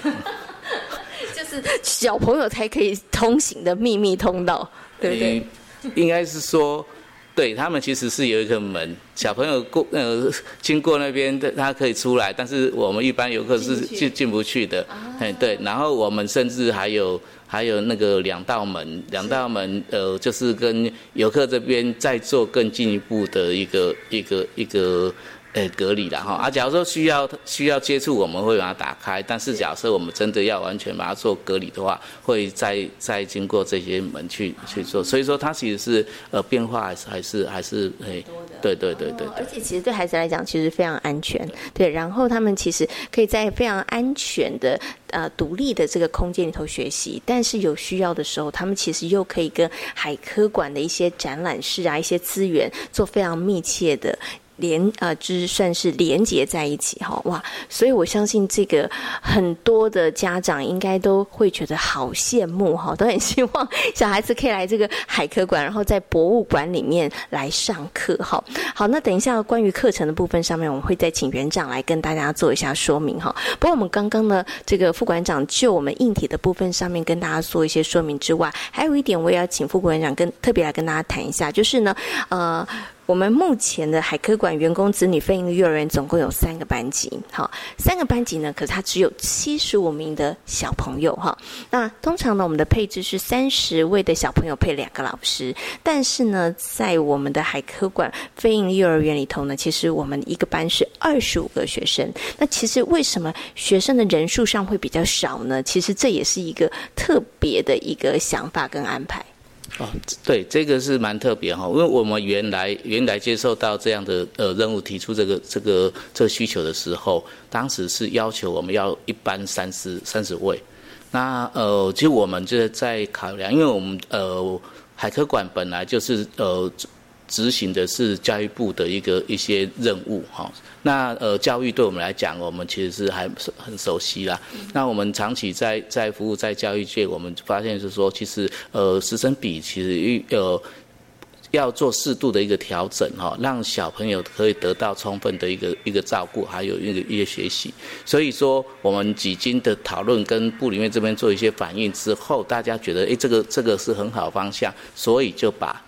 就是小朋友才可以通行的秘密通道，对不对？应该是说。对他们其实是有一个门，小朋友过呃经过那边的，他可以出来，但是我们一般游客是进进不去的。哎，对，然后我们甚至还有还有那个两道门，两道门呃就是跟游客这边再做更进一步的一个一个一个呃，隔离了哈啊。假如说需要需要接触，我们会把它打开。但是假设我们真的要完全把它做隔离的话，会再再经过这些门去去做。所以说，它其实是呃变化还是还是还是诶，对对对对。而且其实对孩子来讲，其实非常安全。对，然后他们其实可以在非常安全的呃独立的这个空间里头学习。但是有需要的时候，他们其实又可以跟海科馆的一些展览室啊、一些资源做非常密切的。连啊，就是算是连接在一起哈哇，所以我相信这个很多的家长应该都会觉得好羡慕哈，都很希望小孩子可以来这个海科馆，然后在博物馆里面来上课哈。好，那等一下关于课程的部分上面，我们会再请园长来跟大家做一下说明哈。不过我们刚刚呢，这个副馆长就我们硬体的部分上面跟大家做一些说明之外，还有一点我也要请副馆长跟特别来跟大家谈一下，就是呢，呃。我们目前的海科馆员工子女非营幼儿园总共有三个班级，好，三个班级呢，可是它只有七十五名的小朋友哈。那通常呢，我们的配置是三十位的小朋友配两个老师，但是呢，在我们的海科馆非营幼儿园里头呢，其实我们一个班是二十五个学生。那其实为什么学生的人数上会比较少呢？其实这也是一个特别的一个想法跟安排。哦，对，这个是蛮特别哈，因为我们原来原来接受到这样的呃任务，提出这个这个这个需求的时候，当时是要求我们要一班三十三十位，那呃，其实我们就是在考量，因为我们呃海科馆本来就是呃。执行的是教育部的一个一些任务哈，那呃教育对我们来讲，我们其实是还很熟悉啦。那我们长期在在服务在教育界，我们发现是说，其实呃师生比其实呃要做适度的一个调整哈，让小朋友可以得到充分的一个一个照顾，还有一个一些学习。所以说，我们几经的讨论跟部里面这边做一些反应之后，大家觉得诶这个这个是很好方向，所以就把。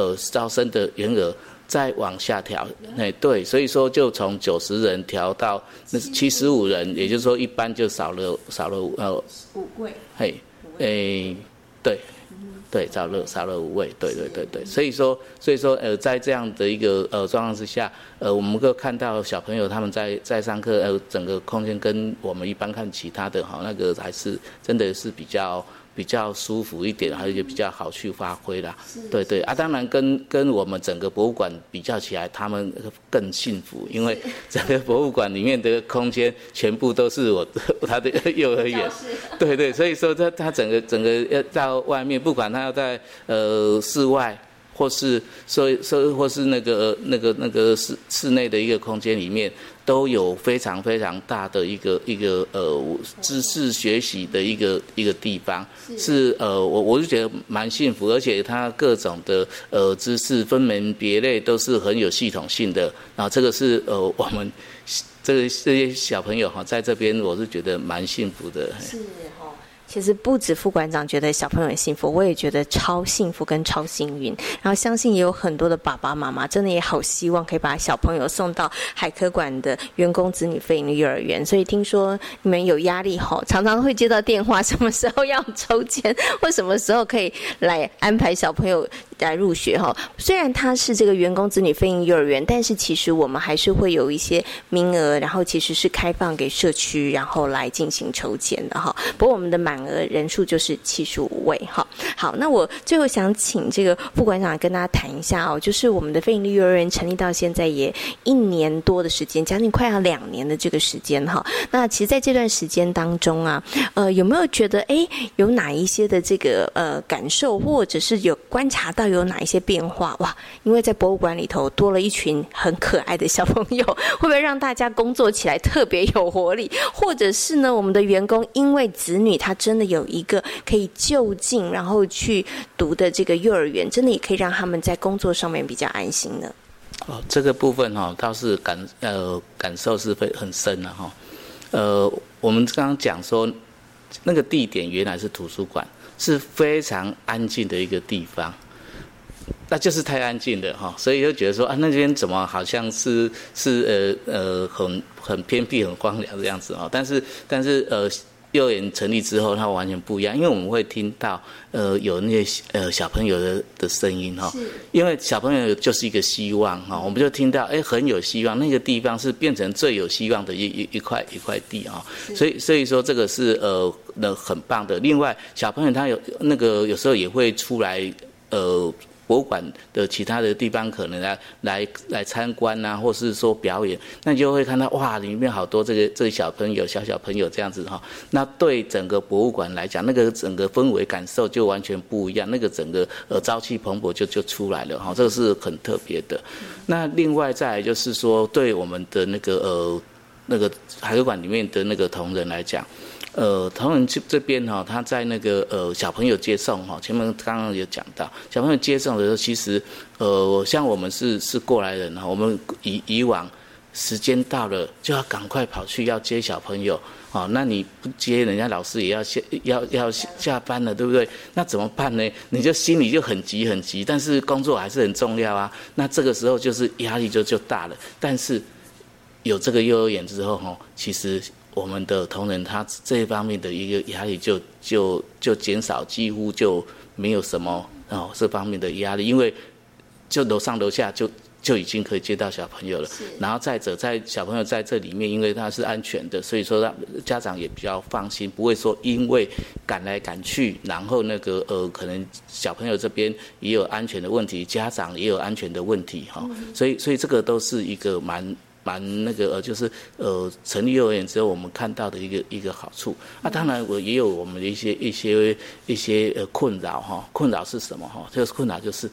呃，招生的员额再往下调，哎，对，所以说就从九十人调到那七十五人，也就是说一般就少了少了呃五位，嘿，哎，对，对，少了少了五位，对对对对，所以说所以说呃，在这样的一个呃状况之下，呃，我们可看到小朋友他们在在上课，呃，整个空间跟我们一般看其他的哈，那个还是真的是比较。比较舒服一点，而且比较好去发挥啦。对对啊，当然跟跟我们整个博物馆比较起来，他们更幸福，因为整个博物馆里面的空间全部都是我 他的幼儿园。对对，所以说他他整个整个要到外面，不管他要在呃室外。或是社社或是那个那个那个室室内的一个空间里面，都有非常非常大的一个一个呃知识学习的一个一个地方，是。呃我我就觉得蛮幸福，而且它各种的呃知识分门别类都是很有系统性的，然后这个是呃我们 这个这些小朋友哈在这边我是觉得蛮幸福的。其实不止副馆长觉得小朋友很幸福，我也觉得超幸福跟超幸运。然后相信也有很多的爸爸妈妈真的也好希望可以把小朋友送到海科馆的员工子女费的幼儿园。所以听说你们有压力吼，常常会接到电话，什么时候要抽签，或什么时候可以来安排小朋友来入学哈。虽然他是这个员工子女费营幼儿园，但是其实我们还是会有一些名额，然后其实是开放给社区，然后来进行抽签的哈。不过我们的满额人数就是七十五位，哈，好，那我最后想请这个副馆长跟大家谈一下哦，就是我们的非营利幼儿园成立到现在也一年多的时间，将近快要两年的这个时间哈。那其实在这段时间当中啊，呃，有没有觉得哎，有哪一些的这个呃感受，或者是有观察到有哪一些变化哇？因为在博物馆里头多了一群很可爱的小朋友，会不会让大家工作起来特别有活力？或者是呢，我们的员工因为子女他真的有一个可以就近然后去读的这个幼儿园，真的也可以让他们在工作上面比较安心呢。哦，这个部分哈倒是感呃感受是非很深的哈。呃，我们刚刚讲说那个地点原来是图书馆，是非常安静的一个地方，那就是太安静的哈，所以就觉得说啊，那边怎么好像是是呃呃很很偏僻、很荒凉的样子啊？但是但是呃。幼儿园成立之后，它完全不一样，因为我们会听到呃有那些呃小朋友的的声音哈，因为小朋友就是一个希望哈，我们就听到哎很有希望，那个地方是变成最有希望的一一一块一块地啊，所以所以说这个是呃那很棒的。另外小朋友他有那个有时候也会出来呃。博物馆的其他的地方可能来来来参观呐，或是说表演，那你就会看到哇，里面好多这个这个小朋友小小朋友这样子哈。那对整个博物馆来讲，那个整个氛围感受就完全不一样，那个整个呃朝气蓬勃就就出来了哈。这个是很特别的。那另外再就是说，对我们的那个呃那个海科馆里面的那个同仁来讲。呃，同仁这这边哈，他在那个呃小朋友接送哈，前面刚刚有讲到，小朋友接送的时候，其实呃像我们是是过来人哈，我们以以往时间到了就要赶快跑去要接小朋友，哦，那你不接，人家老师也要下要要下班了，对不对？那怎么办呢？你就心里就很急很急，但是工作还是很重要啊。那这个时候就是压力就就大了，但是有这个幼儿园之后哈，其实。我们的同仁他这一方面的一个压力就就就减少，几乎就没有什么哦这方面的压力，因为就楼上楼下就就已经可以接到小朋友了。然后再者，在小朋友在这里面，因为他是安全的，所以说让家长也比较放心，不会说因为赶来赶去，然后那个呃可能小朋友这边也有安全的问题，家长也有安全的问题哈。所以所以这个都是一个蛮。蛮那个呃，就是呃，成立幼儿园之后，我们看到的一个一个好处。那当然，我也有我们的一些一些一些呃困扰哈。困扰是什么哈？这个困扰就是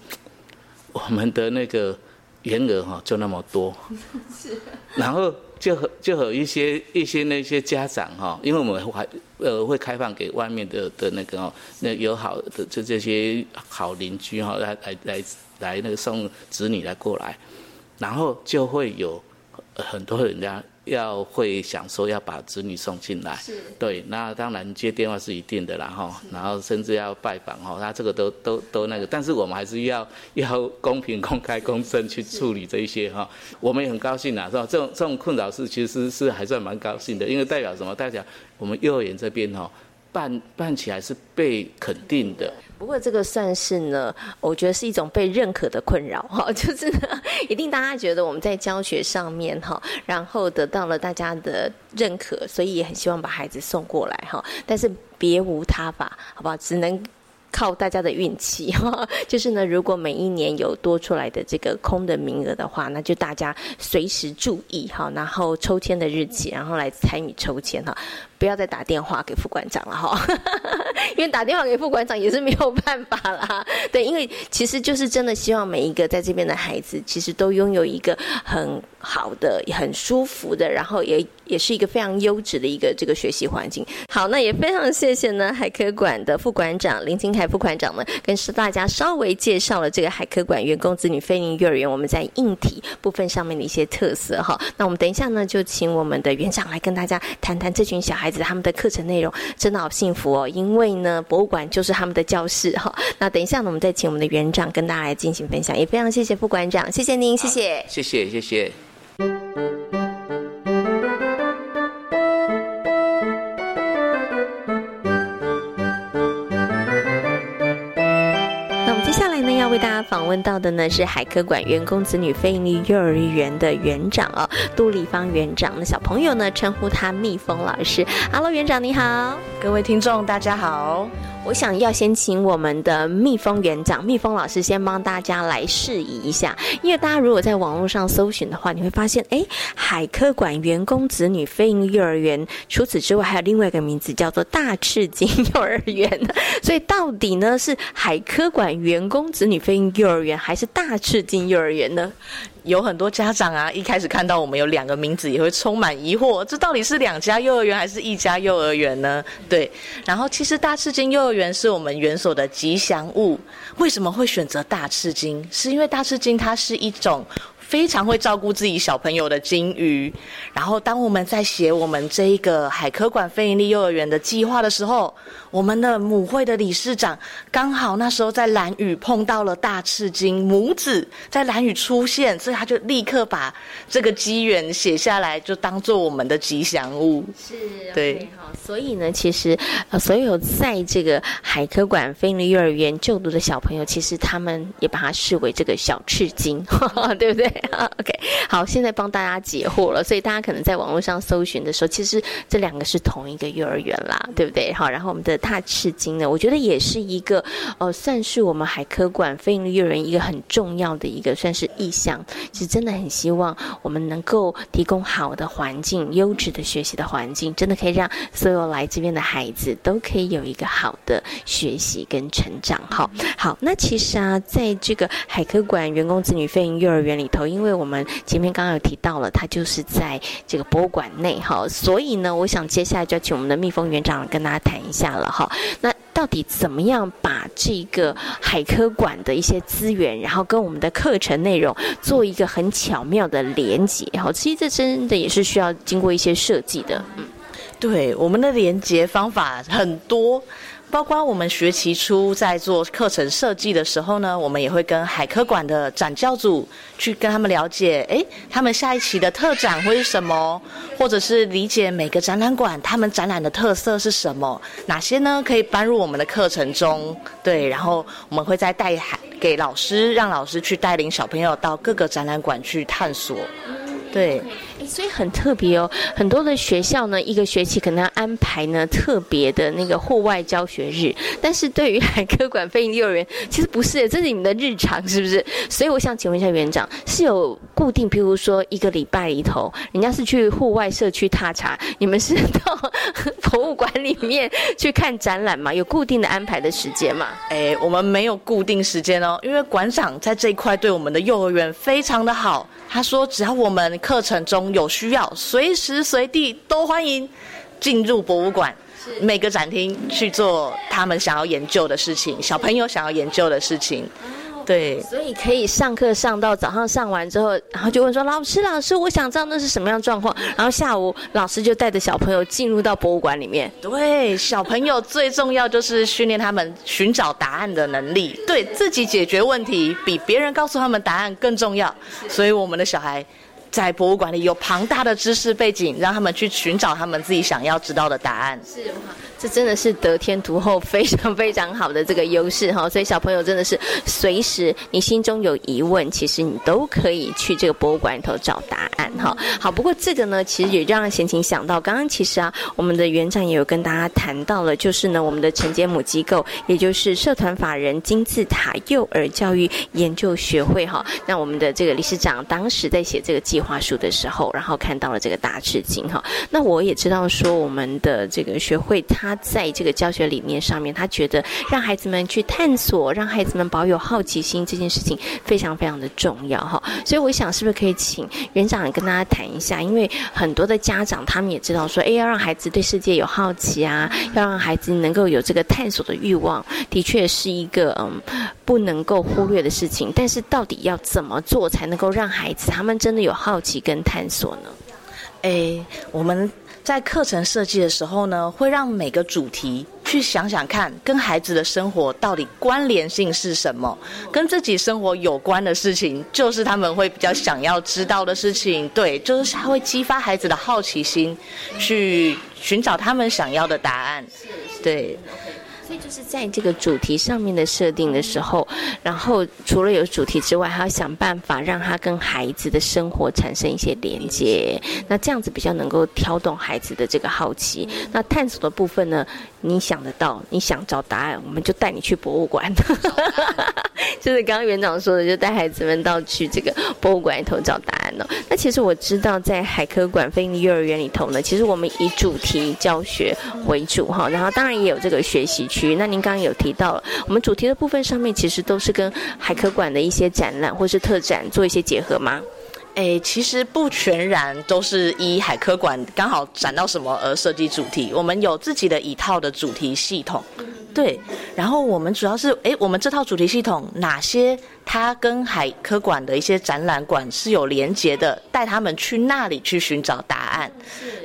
我们的那个员额哈就那么多，是。然后就和就和一些一些那些家长哈，因为我们还呃会开放给外面的的那个哦，那友好的就这些好邻居哈来来来来那个送子女来过来，然后就会有。很多人家要会想说要把子女送进来，对，那当然接电话是一定的啦哈，然后甚至要拜访哈，那这个都都都那个，但是我们还是要 要公平、公开、公正去处理这一些哈。我们也很高兴啊，是吧？这种这种困扰是其实是还算蛮高兴的，因为代表什么？代表我们幼儿园这边哈办办起来是被肯定的。不过这个算是呢，我觉得是一种被认可的困扰 哈，就是呢，一定大家觉得我们在教学上面哈，然后得到了大家的认可，所以也很希望把孩子送过来哈，但是别无他法，好不好？只能靠大家的运气 哈。就是呢，如果每一年有多出来的这个空的名额的话，那就大家随时注意哈，然后抽签的日期，然后来参与抽签哈。不要再打电话给副馆长了哈，因为打电话给副馆长也是没有办法啦。对，因为其实就是真的希望每一个在这边的孩子，其实都拥有一个很好的、很舒服的，然后也也是一个非常优质的一个这个学习环境。好，那也非常谢谢呢海科馆的副馆长林金凯副馆长呢，跟大家稍微介绍了这个海科馆员工子女飞行幼儿园我们在硬体部分上面的一些特色哈。那我们等一下呢，就请我们的园长来跟大家谈谈这群小孩。孩子他们的课程内容真的好幸福哦，因为呢，博物馆就是他们的教室哈。那等一下呢，我们再请我们的园长跟大家来进行分享，也非常谢谢副馆长，谢谢您，谢谢，谢谢，谢谢。问到的呢是海科馆员工子女非营利幼儿园的园长哦，杜丽芳园长。那小朋友呢称呼他蜜蜂老师。Hello，园长你好，各位听众大家好。我想要先请我们的蜜蜂园长、蜜蜂老师先帮大家来示意一下，因为大家如果在网络上搜寻的话，你会发现，哎，海科馆员工子女飞营幼儿园，除此之外还有另外一个名字叫做大赤金幼儿园。所以到底呢是海科馆员工子女飞营幼儿园，还是大赤金幼儿园呢？有很多家长啊，一开始看到我们有两个名字，也会充满疑惑，这到底是两家幼儿园还是一家幼儿园呢？对，然后其实大赤金幼儿园是我们园所的吉祥物，为什么会选择大赤金？是因为大赤金它是一种。非常会照顾自己小朋友的金鱼。然后，当我们在写我们这一个海科馆非营利幼儿园的计划的时候，我们的母会的理事长刚好那时候在蓝屿碰到了大赤金母子在蓝屿出现，所以他就立刻把这个机缘写下来，就当做我们的吉祥物。是，对，好，所以呢，其实呃，所有在这个海科馆非营利幼儿园就读的小朋友，其实他们也把它视为这个小赤金，对不对？OK，好，现在帮大家解惑了，所以大家可能在网络上搜寻的时候，其实这两个是同一个幼儿园啦，对不对？好，然后我们的大赤金呢，我觉得也是一个呃，算是我们海科馆非营利幼儿园一个很重要的一个算是意向，其实真的很希望我们能够提供好的环境、优质的学习的环境，真的可以让所有来这边的孩子都可以有一个好的学习跟成长。哈，好，那其实啊，在这个海科馆员工子女飞营幼儿园里头，因为我们前面刚刚有提到了，它就是在这个博物馆内哈，所以呢，我想接下来就要请我们的蜜蜂园长跟大家谈一下了哈。那到底怎么样把这个海科馆的一些资源，然后跟我们的课程内容做一个很巧妙的连接？哈，其实这真的也是需要经过一些设计的。嗯，对，我们的连接方法很多。包括我们学期初在做课程设计的时候呢，我们也会跟海科馆的展教组去跟他们了解，哎，他们下一期的特展会是什么，或者是理解每个展览馆他们展览的特色是什么，哪些呢可以搬入我们的课程中？对，然后我们会再带海给老师，让老师去带领小朋友到各个展览馆去探索。对，所以很特别哦。很多的学校呢，一个学期可能要安排呢特别的那个户外教学日，但是对于海科馆飞行幼儿园，其实不是，这是你们的日常，是不是？所以我想请问一下园长，是有固定，譬如说一个礼拜里头，人家是去户外社区踏查，你们是 到博物馆里面去看展览吗？有固定的安排的时间吗？哎，我们没有固定时间哦，因为馆长在这一块对我们的幼儿园非常的好。他说，只要我们课程中有需要，随时随地都欢迎进入博物馆，每个展厅去做他们想要研究的事情，小朋友想要研究的事情。对，所以可以上课上到早上上完之后，然后就问说：“老师，老师，我想知道那是什么样状况。”然后下午老师就带着小朋友进入到博物馆里面。对，小朋友最重要就是训练他们寻找答案的能力，对自己解决问题比别人告诉他们答案更重要。所以我们的小孩。在博物馆里有庞大的知识背景，让他们去寻找他们自己想要知道的答案。是，这真的是得天独厚，非常非常好的这个优势哈。所以小朋友真的是随时你心中有疑问，其实你都可以去这个博物馆里头找答案哈。好，不过这个呢，其实也让贤琴想到，刚刚其实啊，我们的园长也有跟大家谈到了，就是呢，我们的承接母机构，也就是社团法人金字塔幼儿教育研究学会哈。那我们的这个理事长当时在写这个计划书的时候，然后看到了这个大吃惊哈。那我也知道说，我们的这个学会，他在这个教学理念上面，他觉得让孩子们去探索，让孩子们保有好奇心这件事情非常非常的重要哈。所以我想，是不是可以请园长跟大家谈一下？因为很多的家长他们也知道说，哎，要让孩子对世界有好奇啊，要让孩子能够有这个探索的欲望，的确是一个嗯不能够忽略的事情。但是到底要怎么做才能够让孩子他们真的有好奇跟探索呢？哎，我们在课程设计的时候呢，会让每个主题去想想看，跟孩子的生活到底关联性是什么？跟自己生活有关的事情，就是他们会比较想要知道的事情。对，就是他会激发孩子的好奇心，去寻找他们想要的答案。对。所以就是在这个主题上面的设定的时候，然后除了有主题之外，还要想办法让他跟孩子的生活产生一些连接。那这样子比较能够挑动孩子的这个好奇。那探索的部分呢，你想得到，你想找答案，我们就带你去博物馆。就是刚刚园长说的，就带孩子们到去这个博物馆里头找答案哦。那其实我知道，在海科馆飞尼幼儿园里头呢，其实我们以主题教学为主哈，然后当然也有这个学习。区那您刚刚有提到了，我们主题的部分上面其实都是跟海科馆的一些展览或是特展做一些结合吗？诶，其实不全然都是依海科馆刚好展到什么而设计主题，我们有自己的一套的主题系统。对，然后我们主要是诶，我们这套主题系统哪些它跟海科馆的一些展览馆是有连结的，带他们去那里去寻找答案。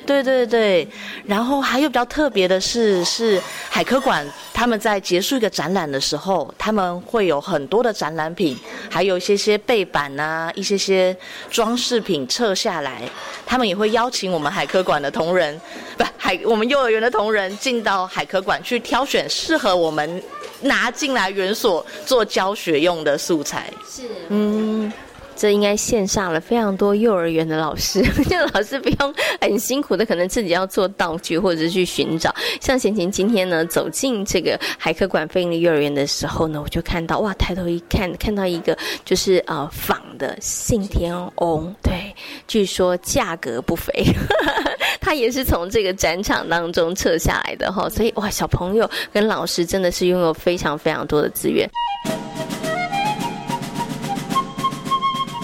对对对，然后还有比较特别的是，是海科馆他们在结束一个展览的时候，他们会有很多的展览品，还有一些些背板啊，一些些装饰品撤下来，他们也会邀请我们海科馆的同仁，不海我们幼儿园的同仁进到海科馆去挑选适合我们拿进来园所做教学用的素材。是，嗯。这应该线上了非常多幼儿园的老师，这老师不用很辛苦的，可能自己要做道具或者是去寻找。像贤琴今天呢走进这个海科馆飞利幼儿园的时候呢，我就看到哇，抬头一看，看到一个就是呃仿的信天翁，对，据说价格不菲，他也是从这个展场当中撤下来的哈，所以哇，小朋友跟老师真的是拥有非常非常多的资源。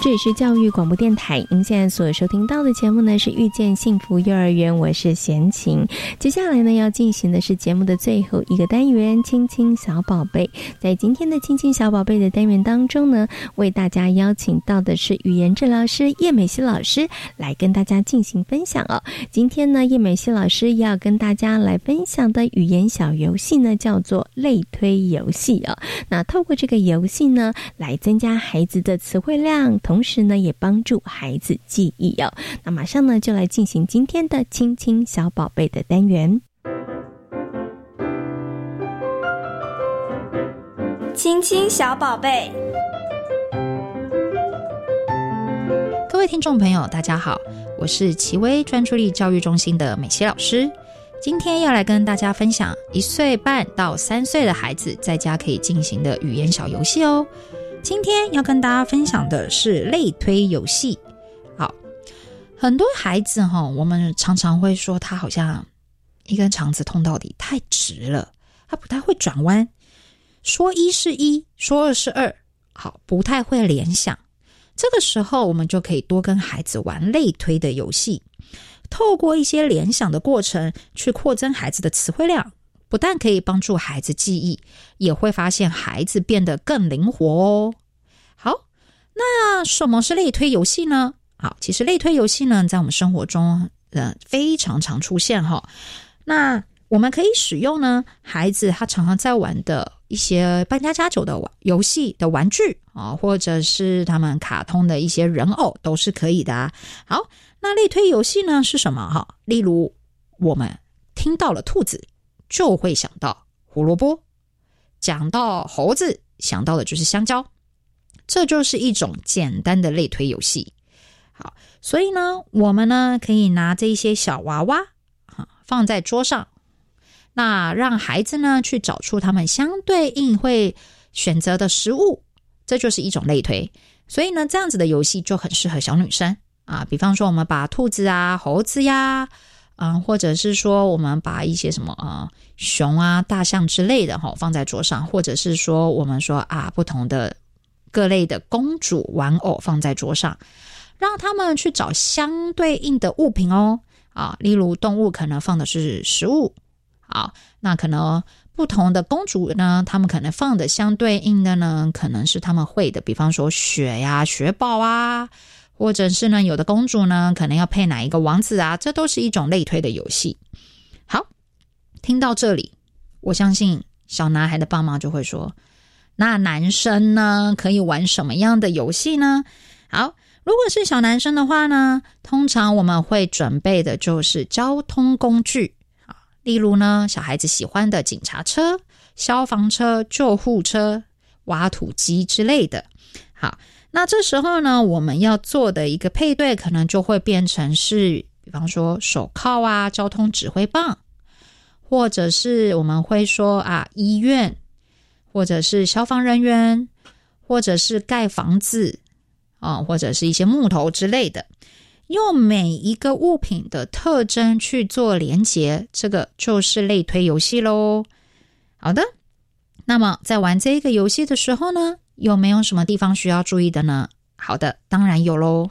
这里是教育广播电台，您现在所收听到的节目呢是遇见幸福幼儿园，我是贤琴。接下来呢要进行的是节目的最后一个单元——亲亲小宝贝。在今天的亲亲小宝贝的单元当中呢，为大家邀请到的是语言治疗师叶美熙老师来跟大家进行分享哦。今天呢，叶美熙老师要跟大家来分享的语言小游戏呢，叫做类推游戏哦。那透过这个游戏呢，来增加孩子的词汇量。同时呢，也帮助孩子记忆哦。那马上呢，就来进行今天的亲亲小宝贝的单元。亲亲小宝贝，各位听众朋友，大家好，我是奇威专注力教育中心的美琪老师。今天要来跟大家分享一岁半到三岁的孩子在家可以进行的语言小游戏哦。今天要跟大家分享的是类推游戏。好，很多孩子哈，我们常常会说他好像一根肠子通到底，太直了，他不太会转弯。说一是一，说二是二，好，不太会联想。这个时候，我们就可以多跟孩子玩类推的游戏，透过一些联想的过程，去扩增孩子的词汇量。不但可以帮助孩子记忆，也会发现孩子变得更灵活哦。好，那什么是类推游戏呢？好，其实类推游戏呢，在我们生活中，呃，非常常出现哈。那我们可以使用呢，孩子他常常在玩的一些扮家家酒的玩游戏的玩具啊，或者是他们卡通的一些人偶，都是可以的啊。好，那类推游戏呢是什么？哈，例如我们听到了兔子。就会想到胡萝卜，讲到猴子，想到的就是香蕉，这就是一种简单的类推游戏。好，所以呢，我们呢可以拿这些小娃娃啊放在桌上，那让孩子呢去找出他们相对应会选择的食物，这就是一种类推。所以呢，这样子的游戏就很适合小女生啊。比方说，我们把兔子啊、猴子呀。啊或者是说，我们把一些什么啊，熊啊、大象之类的哈放在桌上，或者是说，我们说啊，不同的各类的公主玩偶放在桌上，让他们去找相对应的物品哦。啊，例如动物可能放的是食物，好，那可能不同的公主呢，他们可能放的相对应的呢，可能是他们会的，比方说雪呀、雪宝啊。或者是呢，有的公主呢，可能要配哪一个王子啊？这都是一种类推的游戏。好，听到这里，我相信小男孩的爸妈就会说：“那男生呢，可以玩什么样的游戏呢？”好，如果是小男生的话呢，通常我们会准备的就是交通工具啊，例如呢，小孩子喜欢的警察车、消防车、救护车、挖土机之类的。好。那这时候呢，我们要做的一个配对，可能就会变成是，比方说手铐啊、交通指挥棒，或者是我们会说啊，医院，或者是消防人员，或者是盖房子啊，或者是一些木头之类的，用每一个物品的特征去做连接，这个就是类推游戏喽。好的，那么在玩这一个游戏的时候呢？有没有什么地方需要注意的呢？好的，当然有喽。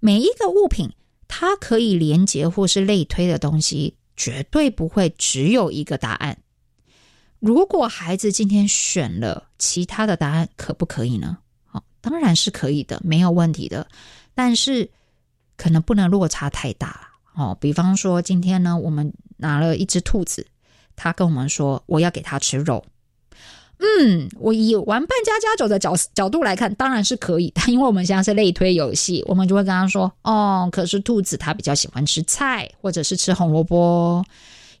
每一个物品，它可以连接或是类推的东西，绝对不会只有一个答案。如果孩子今天选了其他的答案，可不可以呢？哦当然是可以的，没有问题的。但是可能不能落差太大了哦。比方说，今天呢，我们拿了一只兔子，他跟我们说我要给他吃肉。嗯，我以玩扮家家酒的角角度来看，当然是可以的，因为我们现在是类推游戏，我们就会跟他说：“哦，可是兔子它比较喜欢吃菜，或者是吃红萝卜。”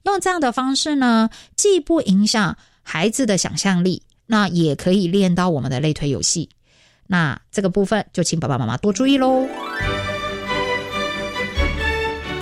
用这样的方式呢，既不影响孩子的想象力，那也可以练到我们的类推游戏。那这个部分就请爸爸妈妈多注意喽。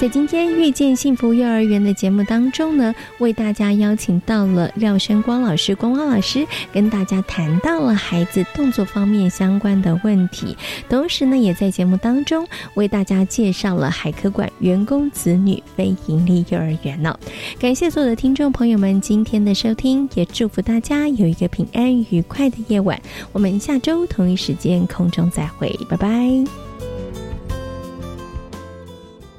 在今天遇见幸福幼儿园的节目当中呢，为大家邀请到了廖生光老师，光光老师跟大家谈到了孩子动作方面相关的问题，同时呢，也在节目当中为大家介绍了海科馆员工子女非盈利幼儿园呢。感谢所有的听众朋友们今天的收听，也祝福大家有一个平安愉快的夜晚。我们下周同一时间空中再会，拜拜。